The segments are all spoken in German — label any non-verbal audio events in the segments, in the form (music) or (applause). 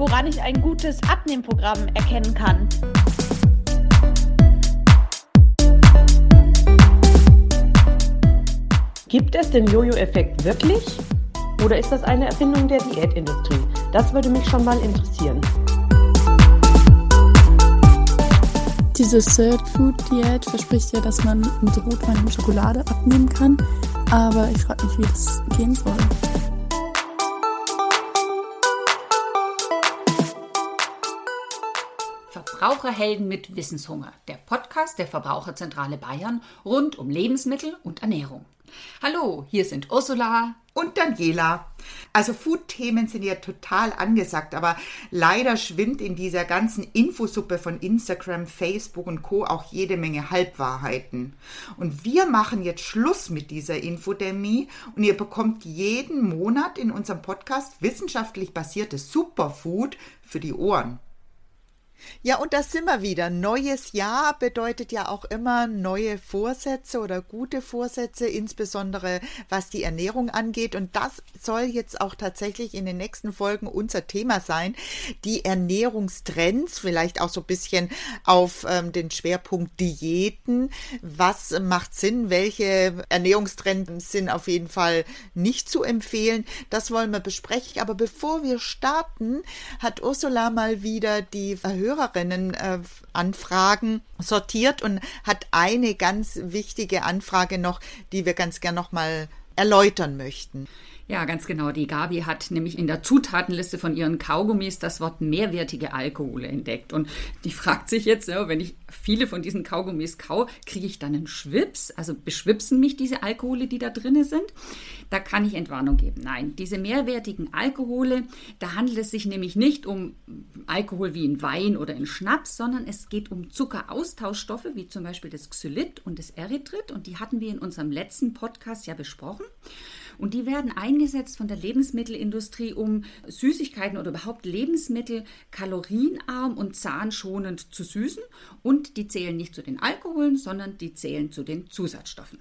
woran ich ein gutes Abnehmprogramm erkennen kann. Gibt es den Jojo-Effekt wirklich? Oder ist das eine Erfindung der Diätindustrie? Das würde mich schon mal interessieren. Diese Third Food Diät verspricht ja, dass man mit Rotwein und Schokolade abnehmen kann. Aber ich frage mich, wie das gehen soll. Verbraucherhelden mit Wissenshunger, der Podcast der Verbraucherzentrale Bayern rund um Lebensmittel und Ernährung. Hallo, hier sind Ursula und Daniela. Also Food-Themen sind ja total angesagt, aber leider schwimmt in dieser ganzen Infosuppe von Instagram, Facebook und Co. auch jede Menge Halbwahrheiten. Und wir machen jetzt Schluss mit dieser Infodemie und ihr bekommt jeden Monat in unserem Podcast wissenschaftlich basiertes Superfood für die Ohren. Ja, und da sind wir wieder. Neues Jahr bedeutet ja auch immer neue Vorsätze oder gute Vorsätze, insbesondere was die Ernährung angeht. Und das soll jetzt auch tatsächlich in den nächsten Folgen unser Thema sein. Die Ernährungstrends, vielleicht auch so ein bisschen auf ähm, den Schwerpunkt Diäten. Was macht Sinn? Welche Ernährungstrends sind auf jeden Fall nicht zu empfehlen? Das wollen wir besprechen. Aber bevor wir starten, hat Ursula mal wieder die Erhöhung Hörerinnen-Anfragen äh, sortiert und hat eine ganz wichtige Anfrage noch, die wir ganz gern noch mal erläutern möchten. Ja, ganz genau. Die Gabi hat nämlich in der Zutatenliste von ihren Kaugummis das Wort mehrwertige Alkohole entdeckt. Und die fragt sich jetzt, wenn ich viele von diesen Kaugummis kau, kriege ich dann einen Schwips? Also beschwipsen mich diese Alkohole, die da drin sind? Da kann ich Entwarnung geben. Nein, diese mehrwertigen Alkohole, da handelt es sich nämlich nicht um Alkohol wie in Wein oder in Schnaps, sondern es geht um Zuckeraustauschstoffe, wie zum Beispiel das Xylit und das Erythrit. Und die hatten wir in unserem letzten Podcast ja besprochen. Und die werden eingesetzt von der Lebensmittelindustrie, um Süßigkeiten oder überhaupt Lebensmittel kalorienarm und zahnschonend zu süßen. Und die zählen nicht zu den Alkoholen, sondern die zählen zu den Zusatzstoffen.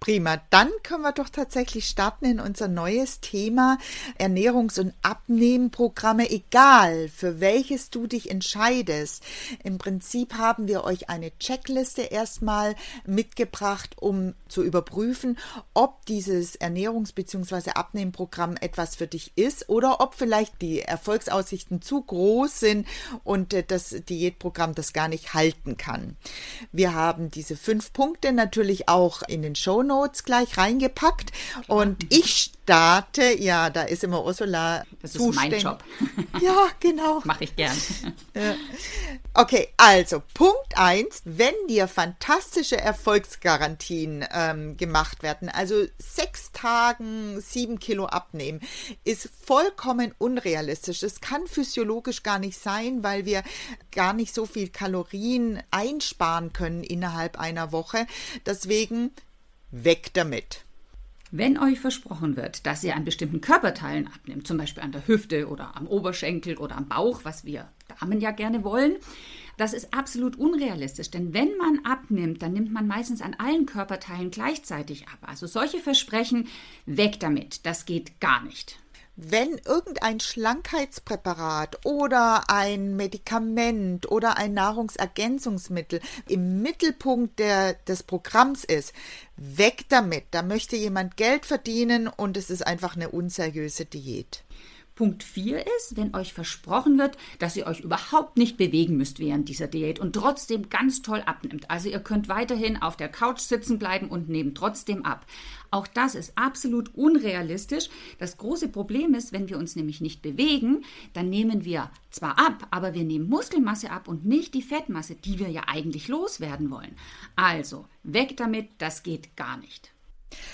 Prima, dann können wir doch tatsächlich starten in unser neues Thema Ernährungs- und Abnehmprogramme, egal für welches du dich entscheidest. Im Prinzip haben wir euch eine Checkliste erstmal mitgebracht, um zu überprüfen, ob dieses Ernährungs- bzw. Abnehmprogramm etwas für dich ist oder ob vielleicht die Erfolgsaussichten zu groß sind und äh, das Diätprogramm das gar nicht halten kann. Wir haben diese fünf Punkte natürlich auch in den Show Notes gleich reingepackt. Und ich starte, ja, da ist immer Ursula. Das zuständig. ist mein Job. (laughs) Ja, genau. Mache ich gern. (laughs) Okay, also Punkt 1, wenn dir fantastische Erfolgsgarantien ähm, gemacht werden, also sechs Tagen sieben Kilo abnehmen, ist vollkommen unrealistisch. Es kann physiologisch gar nicht sein, weil wir gar nicht so viel Kalorien einsparen können innerhalb einer Woche. Deswegen Weg damit. Wenn euch versprochen wird, dass ihr an bestimmten Körperteilen abnimmt, zum Beispiel an der Hüfte oder am Oberschenkel oder am Bauch, was wir Damen ja gerne wollen, das ist absolut unrealistisch, denn wenn man abnimmt, dann nimmt man meistens an allen Körperteilen gleichzeitig ab. Also solche Versprechen, weg damit, das geht gar nicht wenn irgendein Schlankheitspräparat oder ein Medikament oder ein Nahrungsergänzungsmittel im Mittelpunkt der, des Programms ist, weg damit. Da möchte jemand Geld verdienen und es ist einfach eine unseriöse Diät. Punkt 4 ist, wenn euch versprochen wird, dass ihr euch überhaupt nicht bewegen müsst während dieser Diät und trotzdem ganz toll abnimmt. Also ihr könnt weiterhin auf der Couch sitzen bleiben und nehmt trotzdem ab. Auch das ist absolut unrealistisch. Das große Problem ist, wenn wir uns nämlich nicht bewegen, dann nehmen wir zwar ab, aber wir nehmen Muskelmasse ab und nicht die Fettmasse, die wir ja eigentlich loswerden wollen. Also, weg damit, das geht gar nicht.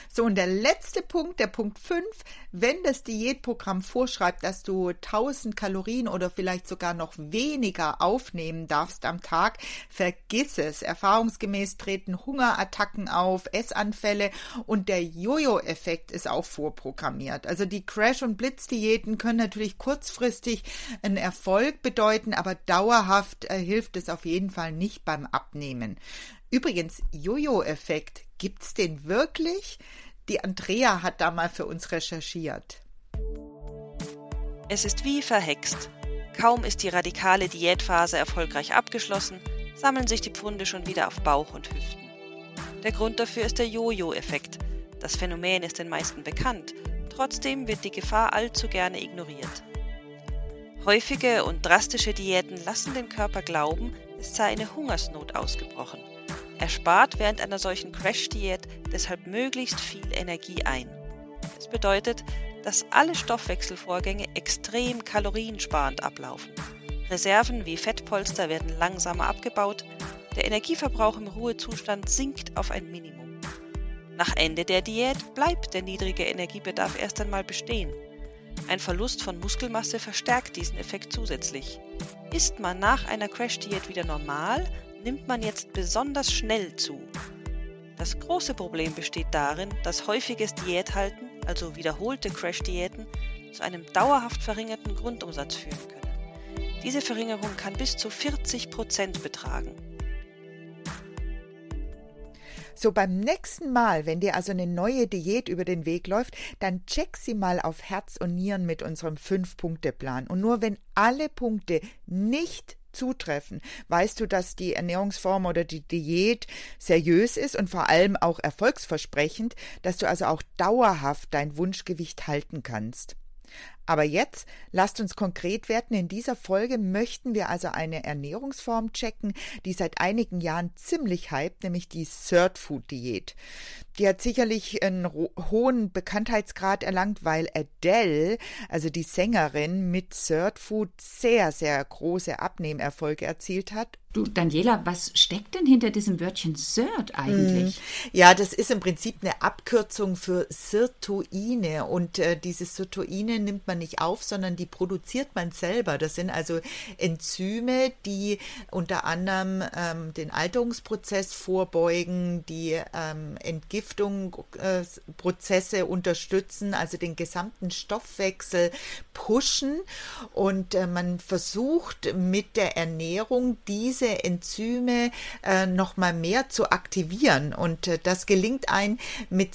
So, und der letzte Punkt, der Punkt 5, wenn das Diätprogramm vorschreibt, dass du 1000 Kalorien oder vielleicht sogar noch weniger aufnehmen darfst am Tag, vergiss es. Erfahrungsgemäß treten Hungerattacken auf, Essanfälle und der Jojo-Effekt ist auch vorprogrammiert. Also die Crash- und Blitzdiäten können natürlich kurzfristig einen Erfolg bedeuten, aber dauerhaft äh, hilft es auf jeden Fall nicht beim Abnehmen. Übrigens, Jojo-Effekt, gibt's den wirklich? Die Andrea hat da mal für uns recherchiert. Es ist wie verhext. Kaum ist die radikale Diätphase erfolgreich abgeschlossen, sammeln sich die Pfunde schon wieder auf Bauch und Hüften. Der Grund dafür ist der Jojo-Effekt. Das Phänomen ist den meisten bekannt, trotzdem wird die Gefahr allzu gerne ignoriert. Häufige und drastische Diäten lassen den Körper glauben, es sei eine Hungersnot ausgebrochen. Er spart während einer solchen Crash-Diät deshalb möglichst viel Energie ein. Es bedeutet, dass alle Stoffwechselvorgänge extrem kaloriensparend ablaufen. Reserven wie Fettpolster werden langsamer abgebaut, der Energieverbrauch im Ruhezustand sinkt auf ein Minimum. Nach Ende der Diät bleibt der niedrige Energiebedarf erst einmal bestehen. Ein Verlust von Muskelmasse verstärkt diesen Effekt zusätzlich. Ist man nach einer Crash-Diät wieder normal, nimmt man jetzt besonders schnell zu. Das große Problem besteht darin, dass häufiges Diäthalten, also wiederholte Crash-Diäten, zu einem dauerhaft verringerten Grundumsatz führen können. Diese Verringerung kann bis zu 40 Prozent betragen. So beim nächsten Mal, wenn dir also eine neue Diät über den Weg läuft, dann check sie mal auf Herz und Nieren mit unserem Fünf-Punkte-Plan. Und nur wenn alle Punkte nicht zutreffen, weißt du, dass die Ernährungsform oder die Diät seriös ist und vor allem auch erfolgsversprechend, dass du also auch dauerhaft dein Wunschgewicht halten kannst. Aber jetzt lasst uns konkret werden. In dieser Folge möchten wir also eine Ernährungsform checken, die seit einigen Jahren ziemlich hype, nämlich die Third Food Diät. Die hat sicherlich einen hohen Bekanntheitsgrad erlangt, weil Adele, also die Sängerin, mit Third Food sehr, sehr große Abnehmerfolge erzielt hat Du, Daniela, was steckt denn hinter diesem Wörtchen Sirt eigentlich? Hm. Ja, das ist im Prinzip eine Abkürzung für Sirtuine. Und äh, diese Sirtuine nimmt man nicht auf, sondern die produziert man selber. Das sind also Enzyme, die unter anderem ähm, den Alterungsprozess vorbeugen, die ähm, Entgiftungsprozesse äh, unterstützen, also den gesamten Stoffwechsel pushen. Und äh, man versucht mit der Ernährung diese Enzyme äh, noch mal mehr zu aktivieren. Und das gelingt ein mit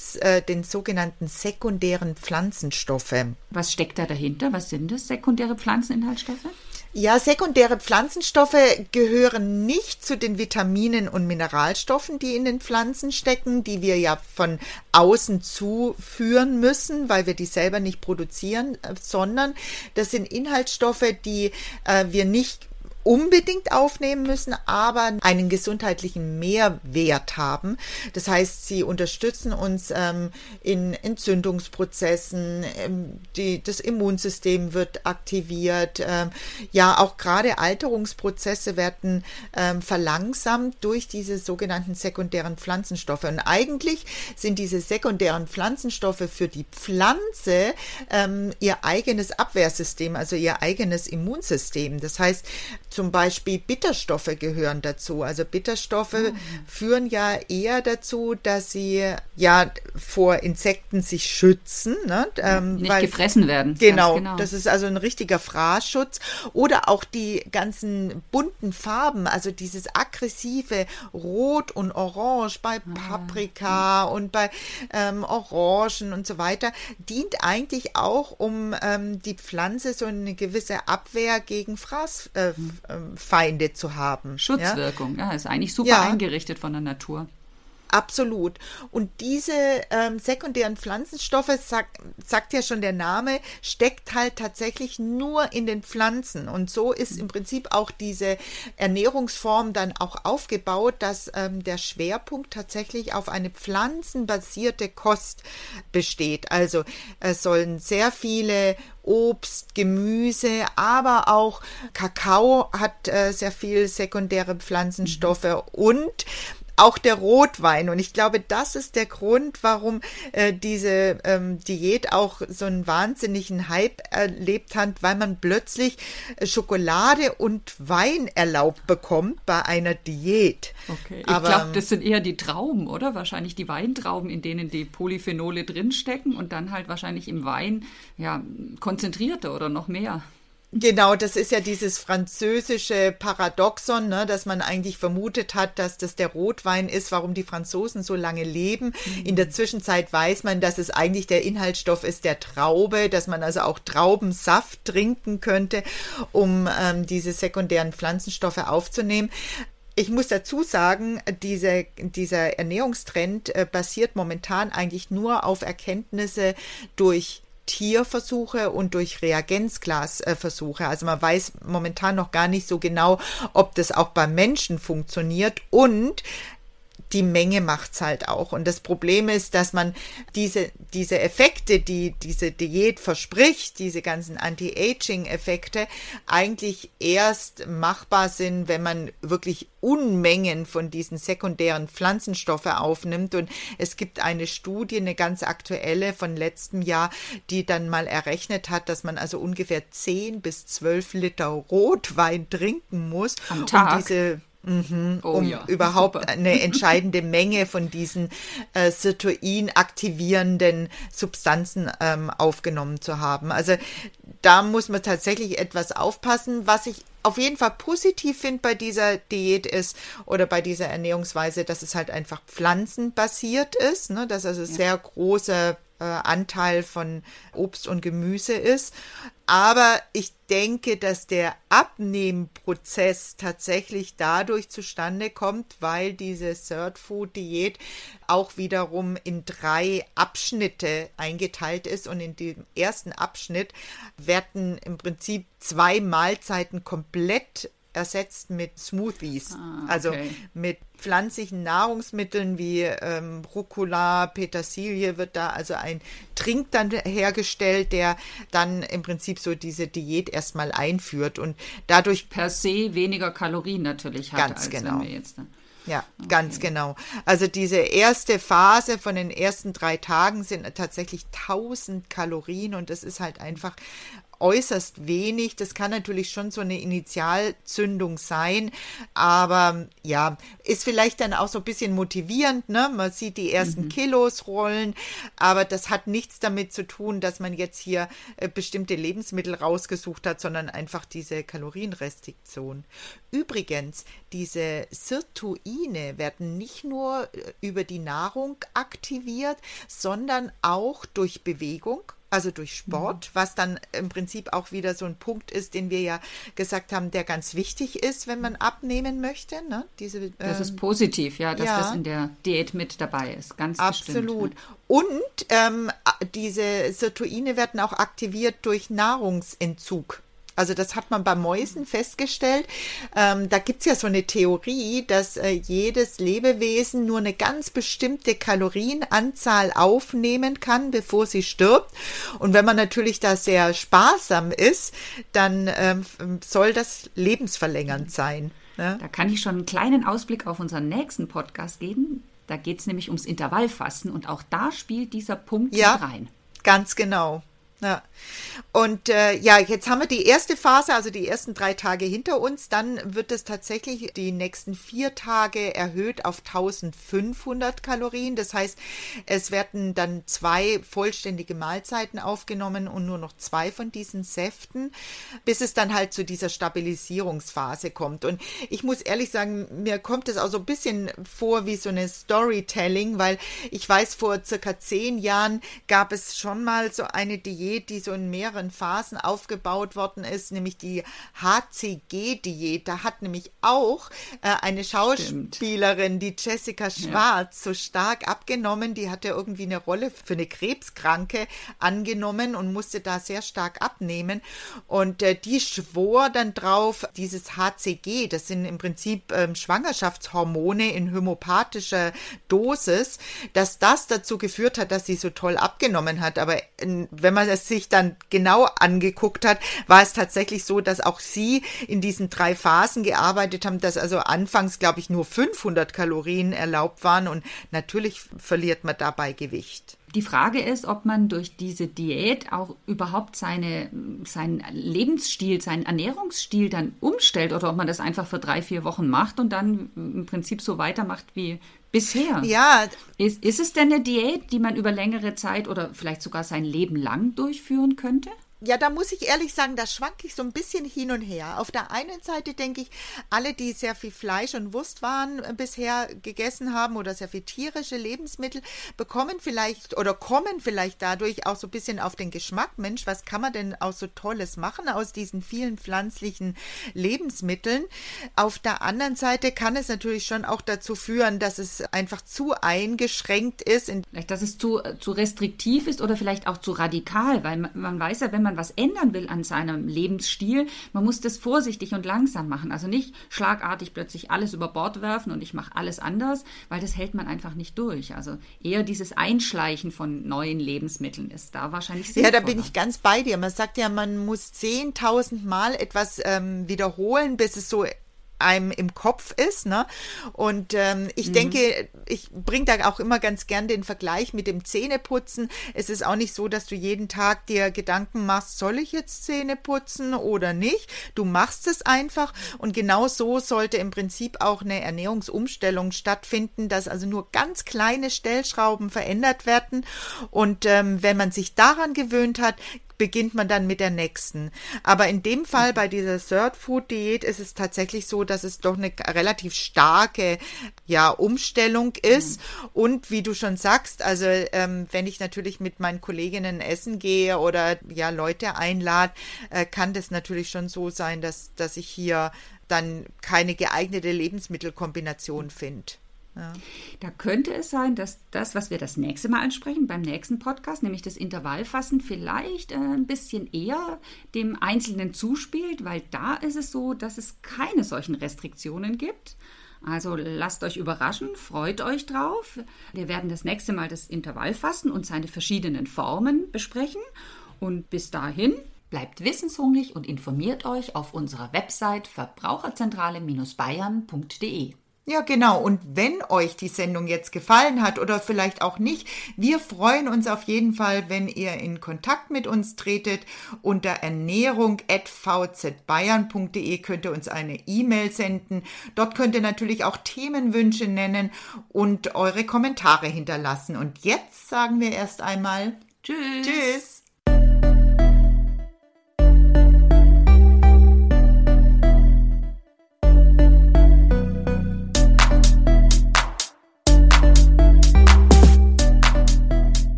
den sogenannten sekundären Pflanzenstoffen. Was steckt da dahinter? Was sind das, sekundäre Pflanzeninhaltsstoffe? Ja, sekundäre Pflanzenstoffe gehören nicht zu den Vitaminen und Mineralstoffen, die in den Pflanzen stecken, die wir ja von außen zuführen müssen, weil wir die selber nicht produzieren, äh, sondern das sind Inhaltsstoffe, die äh, wir nicht unbedingt aufnehmen müssen, aber einen gesundheitlichen Mehrwert haben. Das heißt, sie unterstützen uns ähm, in Entzündungsprozessen, ähm, die, das Immunsystem wird aktiviert. Ähm, ja, auch gerade Alterungsprozesse werden ähm, verlangsamt durch diese sogenannten sekundären Pflanzenstoffe. Und eigentlich sind diese sekundären Pflanzenstoffe für die Pflanze ähm, ihr eigenes Abwehrsystem, also ihr eigenes Immunsystem. Das heißt, zum Beispiel Bitterstoffe gehören dazu. Also Bitterstoffe oh. führen ja eher dazu, dass sie ja vor Insekten sich schützen. Ne? Ähm, Nicht weil, gefressen werden. Genau, genau, das ist also ein richtiger Fraßschutz. Oder auch die ganzen bunten Farben, also dieses aggressive Rot und Orange bei ah. Paprika ah. und bei ähm, Orangen und so weiter, dient eigentlich auch, um ähm, die Pflanze so eine gewisse Abwehr gegen Fraß, äh, hm. Feinde zu haben. Schutzwirkung, ja, ja ist eigentlich super ja. eingerichtet von der Natur. Absolut. Und diese ähm, sekundären Pflanzenstoffe, sagt, sagt ja schon der Name, steckt halt tatsächlich nur in den Pflanzen. Und so ist im Prinzip auch diese Ernährungsform dann auch aufgebaut, dass ähm, der Schwerpunkt tatsächlich auf eine pflanzenbasierte Kost besteht. Also es sollen sehr viele Obst, Gemüse, aber auch Kakao hat äh, sehr viel sekundäre Pflanzenstoffe mhm. und auch der Rotwein. Und ich glaube, das ist der Grund, warum äh, diese ähm, Diät auch so einen wahnsinnigen Hype erlebt hat, weil man plötzlich äh, Schokolade und Wein erlaubt bekommt bei einer Diät. Okay, ich glaube, das sind eher die Trauben, oder? Wahrscheinlich die Weintrauben, in denen die Polyphenole drinstecken und dann halt wahrscheinlich im Wein ja konzentrierter oder noch mehr. Genau, das ist ja dieses französische Paradoxon, ne, dass man eigentlich vermutet hat, dass das der Rotwein ist, warum die Franzosen so lange leben. Mhm. In der Zwischenzeit weiß man, dass es eigentlich der Inhaltsstoff ist der Traube, dass man also auch Traubensaft trinken könnte, um ähm, diese sekundären Pflanzenstoffe aufzunehmen. Ich muss dazu sagen, diese, dieser Ernährungstrend äh, basiert momentan eigentlich nur auf Erkenntnisse durch Tierversuche und durch Reagenzglasversuche. Also man weiß momentan noch gar nicht so genau, ob das auch beim Menschen funktioniert und die Menge macht's halt auch. Und das Problem ist, dass man diese, diese Effekte, die diese Diät verspricht, diese ganzen Anti-Aging-Effekte, eigentlich erst machbar sind, wenn man wirklich Unmengen von diesen sekundären Pflanzenstoffe aufnimmt. Und es gibt eine Studie, eine ganz aktuelle von letztem Jahr, die dann mal errechnet hat, dass man also ungefähr 10 bis 12 Liter Rotwein trinken muss, Am Tag. um diese Mhm, Oh um ja, überhaupt super. eine entscheidende Menge von diesen äh, Sirtuin aktivierenden Substanzen ähm, aufgenommen zu haben. Also da muss man tatsächlich etwas aufpassen. Was ich auf jeden Fall positiv finde bei dieser Diät ist oder bei dieser Ernährungsweise, dass es halt einfach pflanzenbasiert ist, ne? dass also sehr großer äh, Anteil von Obst und Gemüse ist. Aber ich denke, dass der Abnehmprozess tatsächlich dadurch zustande kommt, weil diese Third Food Diät auch wiederum in drei Abschnitte eingeteilt ist. Und in dem ersten Abschnitt werden im Prinzip zwei Mahlzeiten komplett ersetzt mit Smoothies, Ah, also okay. mit pflanzlichen Nahrungsmitteln wie ähm, Rucola, Petersilie wird da also ein Trink dann hergestellt, der dann im Prinzip so diese Diät erstmal einführt und dadurch Per se weniger Kalorien natürlich hat, Ganz als genau. wenn wir jetzt. Ne? Ja, ganz genau. Also diese erste Phase von den ersten drei Tagen sind tatsächlich 1000 Kalorien und das ist halt einfach äußerst wenig. Das kann natürlich schon so eine Initialzündung sein, aber ja, ist vielleicht dann auch so ein bisschen motivierend, ne? Man sieht die ersten Kilos rollen, aber das hat nichts damit zu tun, dass man jetzt hier äh, bestimmte Lebensmittel rausgesucht hat, sondern einfach diese Kalorienrestriktion. Übrigens, diese Sirtuine werden nicht nur äh, über die Nahrung aktiviert, sondern auch durch Bewegung. Also durch Sport, was dann im Prinzip auch wieder so ein Punkt ist, den wir ja gesagt haben, der ganz wichtig ist, wenn man abnehmen möchte. Ne? Diese, Das ähm, ist positiv, ja, dass ja. das in der Diät mit dabei ist. Ganz Absolut. bestimmt. Und ähm, diese Sirtuine werden auch aktiviert durch Nahrungsentzug. Also das hat man bei Mäusen festgestellt. Ähm, da gibt's ja so eine Theorie, dass äh, jedes Lebewesen nur eine ganz bestimmte Kalorienanzahl aufnehmen kann, bevor sie stirbt. Und wenn man natürlich da sehr sparsam ist, dann ähm, soll das lebensverlängernd sein. Ne? Da kann ich schon einen kleinen Ausblick auf unseren nächsten Podcast geben. Da geht es nämlich ums Intervallfasten und auch da spielt dieser Punkt Ja. rein. Ganz genau. Ja. Und äh, ja, jetzt haben wir die erste Phase, also die ersten drei Tage hinter uns. Dann wird es tatsächlich die nächsten vier Tage erhöht auf 1500 Kalorien. Das heißt, es werden dann zwei vollständige Mahlzeiten aufgenommen und nur noch zwei von diesen Säften, bis es dann halt zu dieser Stabilisierungsphase kommt. Und ich muss ehrlich sagen, mir kommt es auch so ein bisschen vor wie so eine Storytelling, weil ich weiß, vor circa zehn Jahren gab es schon mal so eine Diät, die so in mehreren Phasen aufgebaut worden ist, nämlich die HCG-Diät. Da hat nämlich auch äh, eine Schauspielerin, die Jessica Schwarz, so stark abgenommen. Die hatte irgendwie eine Rolle für eine Krebskranke angenommen und musste da sehr stark abnehmen. Und äh, die schwor dann drauf, dieses HCG, das sind im Prinzip ähm, Schwangerschaftshormone in homöopathischer Dosis, dass das dazu geführt hat, dass sie so toll abgenommen hat. Aber wenn man es sich dann genau angeguckt hat, war es tatsächlich so, dass auch sie in diesen drei Phasen gearbeitet haben, dass also anfangs, glaube ich, nur 500 Kalorien erlaubt waren und natürlich verliert man dabei Gewicht. Die Frage ist, ob man durch diese Diät auch überhaupt seine, seinen Lebensstil, seinen Ernährungsstil dann umstellt oder ob man das einfach für drei, vier Wochen macht und dann im Prinzip so weitermacht wie bisher. Ja, Ist, ist es denn eine Diät, die man über längere Zeit oder vielleicht sogar sein Leben lang durchführen könnte? Ja, da muss ich ehrlich sagen, da schwanke ich so ein bisschen hin und her. Auf der einen Seite denke ich, alle, die sehr viel Fleisch und Wurstwaren äh, bisher gegessen haben oder sehr viel tierische Lebensmittel, bekommen vielleicht oder kommen vielleicht dadurch auch so ein bisschen auf den Geschmack. Mensch, was kann man denn auch so Tolles machen aus diesen vielen pflanzlichen Lebensmitteln? Auf der anderen Seite kann es natürlich schon auch dazu führen, dass es einfach zu eingeschränkt ist. Vielleicht, dass es zu, zu restriktiv ist oder vielleicht auch zu radikal, weil man, man weiß ja, wenn man was ändern will an seinem Lebensstil, man muss das vorsichtig und langsam machen. Also nicht schlagartig plötzlich alles über Bord werfen und ich mache alles anders, weil das hält man einfach nicht durch. Also eher dieses Einschleichen von neuen Lebensmitteln ist da wahrscheinlich sinnvoller. Ja, da bin ich ganz bei dir. Man sagt ja, man muss 10.000 Mal etwas ähm, wiederholen, bis es so einem im Kopf ist. Ne? Und ähm, ich mhm. denke, ich bringe da auch immer ganz gern den Vergleich mit dem Zähneputzen. Es ist auch nicht so, dass du jeden Tag dir Gedanken machst, soll ich jetzt Zähne putzen oder nicht? Du machst es einfach und genau so sollte im Prinzip auch eine Ernährungsumstellung stattfinden, dass also nur ganz kleine Stellschrauben verändert werden und ähm, wenn man sich daran gewöhnt hat, beginnt man dann mit der nächsten. Aber in dem Fall bei dieser Third Food Diät ist es tatsächlich so, dass es doch eine relativ starke ja Umstellung ist mhm. und wie du schon sagst, also ähm, wenn ich natürlich mit meinen Kolleginnen essen gehe oder ja Leute einlade, äh, kann das natürlich schon so sein, dass dass ich hier dann keine geeignete Lebensmittelkombination finde. Ja. Da könnte es sein, dass das, was wir das nächste Mal ansprechen, beim nächsten Podcast, nämlich das Intervallfassen, vielleicht äh, ein bisschen eher dem Einzelnen zuspielt, weil da ist es so, dass es keine solchen Restriktionen gibt. Also lasst euch überraschen, freut euch drauf. Wir werden das nächste Mal das Intervallfassen und seine verschiedenen Formen besprechen. Und bis dahin bleibt wissenshungrig und informiert euch auf unserer Website verbraucherzentrale-bayern.de. Ja, genau. Und wenn euch die Sendung jetzt gefallen hat oder vielleicht auch nicht, wir freuen uns auf jeden Fall, wenn ihr in Kontakt mit uns tretet. Unter ernährung.vzbayern.de könnt ihr uns eine E-Mail senden. Dort könnt ihr natürlich auch Themenwünsche nennen und eure Kommentare hinterlassen. Und jetzt sagen wir erst einmal Tschüss. Tschüss.